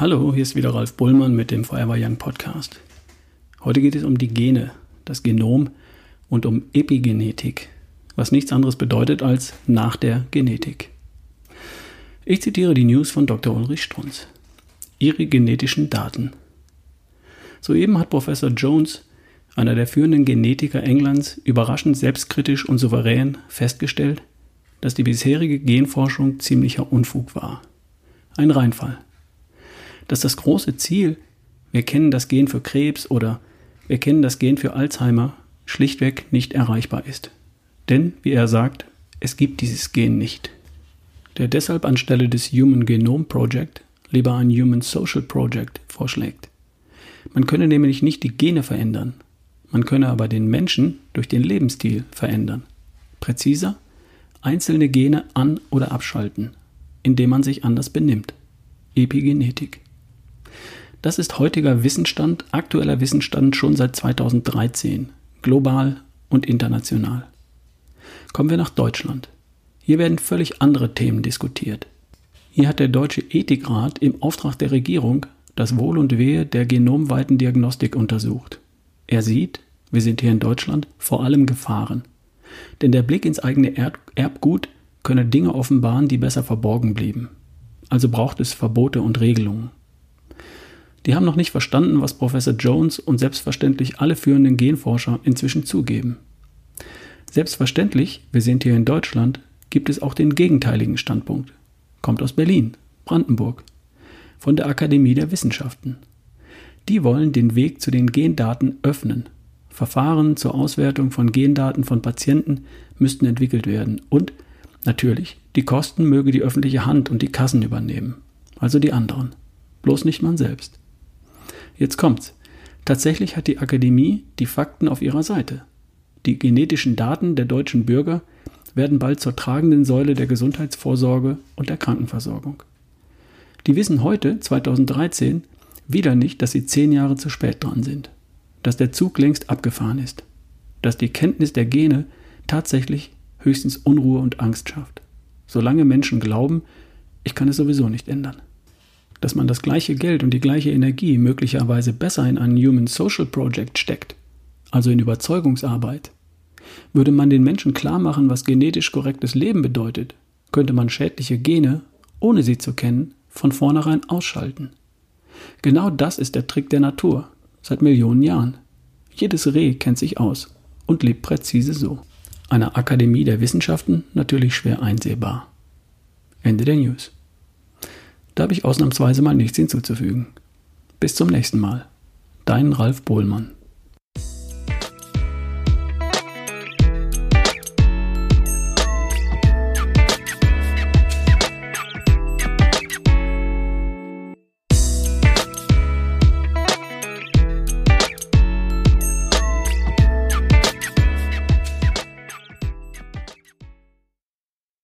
Hallo, hier ist wieder Ralf Bullmann mit dem Forever Young Podcast. Heute geht es um die Gene, das Genom und um Epigenetik, was nichts anderes bedeutet als nach der Genetik. Ich zitiere die News von Dr. Ulrich Strunz. Ihre genetischen Daten. Soeben hat Professor Jones, einer der führenden Genetiker Englands, überraschend selbstkritisch und souverän festgestellt, dass die bisherige Genforschung ziemlicher Unfug war. Ein Reinfall dass das große Ziel, wir kennen das Gen für Krebs oder wir kennen das Gen für Alzheimer, schlichtweg nicht erreichbar ist. Denn, wie er sagt, es gibt dieses Gen nicht. Der deshalb anstelle des Human Genome Project lieber ein Human Social Project vorschlägt. Man könne nämlich nicht die Gene verändern, man könne aber den Menschen durch den Lebensstil verändern. Präziser, einzelne Gene an- oder abschalten, indem man sich anders benimmt. Epigenetik. Das ist heutiger Wissensstand, aktueller Wissensstand schon seit 2013, global und international. Kommen wir nach Deutschland. Hier werden völlig andere Themen diskutiert. Hier hat der Deutsche Ethikrat im Auftrag der Regierung das Wohl und Wehe der genomweiten Diagnostik untersucht. Er sieht, wir sind hier in Deutschland, vor allem Gefahren. Denn der Blick ins eigene Erbgut könne Dinge offenbaren, die besser verborgen blieben. Also braucht es Verbote und Regelungen. Die haben noch nicht verstanden, was Professor Jones und selbstverständlich alle führenden Genforscher inzwischen zugeben. Selbstverständlich, wir sind hier in Deutschland, gibt es auch den gegenteiligen Standpunkt. Kommt aus Berlin, Brandenburg, von der Akademie der Wissenschaften. Die wollen den Weg zu den Gendaten öffnen. Verfahren zur Auswertung von Gendaten von Patienten müssten entwickelt werden und natürlich, die Kosten möge die öffentliche Hand und die Kassen übernehmen, also die anderen, bloß nicht man selbst. Jetzt kommt's. Tatsächlich hat die Akademie die Fakten auf ihrer Seite. Die genetischen Daten der deutschen Bürger werden bald zur tragenden Säule der Gesundheitsvorsorge und der Krankenversorgung. Die wissen heute, 2013, wieder nicht, dass sie zehn Jahre zu spät dran sind, dass der Zug längst abgefahren ist, dass die Kenntnis der Gene tatsächlich höchstens Unruhe und Angst schafft. Solange Menschen glauben, ich kann es sowieso nicht ändern dass man das gleiche Geld und die gleiche Energie möglicherweise besser in ein Human Social Project steckt, also in Überzeugungsarbeit. Würde man den Menschen klar machen, was genetisch korrektes Leben bedeutet, könnte man schädliche Gene, ohne sie zu kennen, von vornherein ausschalten. Genau das ist der Trick der Natur, seit Millionen Jahren. Jedes Reh kennt sich aus und lebt präzise so. Einer Akademie der Wissenschaften natürlich schwer einsehbar. Ende der News. Da habe ich ausnahmsweise mal nichts hinzuzufügen. Bis zum nächsten Mal. Dein Ralf Bohlmann.